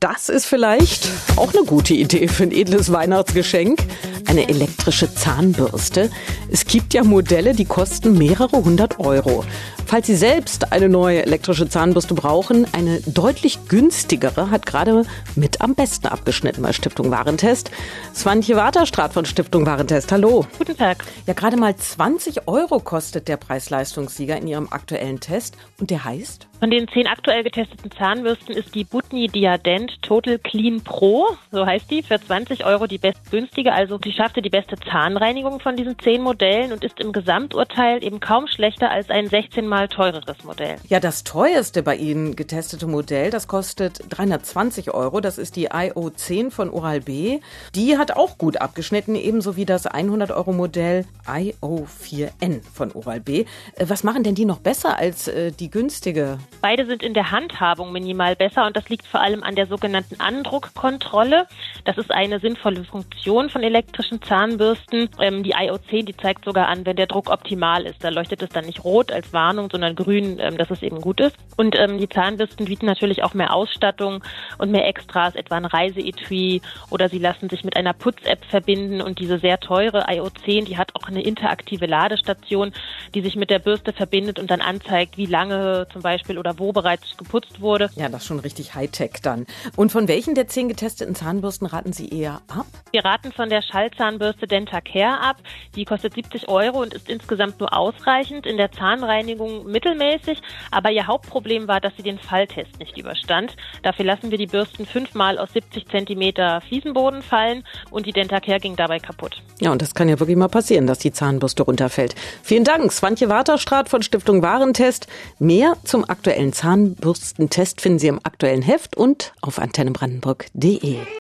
Das ist vielleicht auch eine gute Idee für ein edles Weihnachtsgeschenk. Eine elektrische Zahnbürste. Es gibt ja Modelle, die kosten mehrere hundert Euro. Falls Sie selbst eine neue elektrische Zahnbürste brauchen, eine deutlich günstigere hat gerade mit am besten abgeschnitten bei Stiftung Warentest. Swantje Waterstraat von Stiftung Warentest. Hallo. Guten Tag. Ja, gerade mal 20 Euro kostet der Preis-Leistungssieger in Ihrem aktuellen Test. Und der heißt? Von den zehn aktuell getesteten Zahnbürsten ist die Butni Diadent Total Clean Pro, so heißt die, für 20 Euro die bestgünstige. Also die schaffte die beste Zahnreinigung von diesen zehn Modellen und ist im Gesamturteil eben kaum schlechter als ein 16 mal teureres Modell. Ja, das teuerste bei Ihnen getestete Modell, das kostet 320 Euro. Das ist die IO10 von Oral-B. Die hat auch gut abgeschnitten, ebenso wie das 100 Euro Modell IO4N von Oral-B. Äh, was machen denn die noch besser als äh, die günstige? Beide sind in der Handhabung minimal besser und das liegt vor allem an der sogenannten Andruckkontrolle. Das ist eine sinnvolle Funktion von elektrischen Zahnbürsten. Ähm, die IOC, die zeigt sogar an, wenn der Druck optimal ist. Da leuchtet es dann nicht rot als Warnung, sondern grün, ähm, dass es eben gut ist. Und ähm, die Zahnbürsten bieten natürlich auch mehr Ausstattung und mehr Extras, etwa ein Reiseetui oder sie lassen sich mit einer Putz-App verbinden und diese sehr teure IO10, die hat auch eine interaktive Ladestation, die sich mit der Bürste verbindet und dann anzeigt, wie lange zum Beispiel oder wo bereits geputzt wurde. Ja, das ist schon richtig Hightech dann. Und von welchen der zehn getesteten Zahnbürsten raten Sie eher ab? Wir raten von der Schallzahnbürste Dentacare ab. Die kostet 70 Euro und ist insgesamt nur ausreichend, in der Zahnreinigung mittelmäßig. Aber ihr Hauptproblem war, dass sie den Falltest nicht überstand. Dafür lassen wir die Bürsten fünfmal aus 70 Zentimeter Fliesenboden fallen und die Dentacare ging dabei kaputt. Ja, und das kann ja wirklich mal passieren, dass die Zahnbürste runterfällt. Vielen Dank, Swantje Waterstraat von Stiftung Warentest. Mehr zum aktuellen Zahnbürstentest finden Sie im aktuellen Heft und auf antennebrandenburg.de.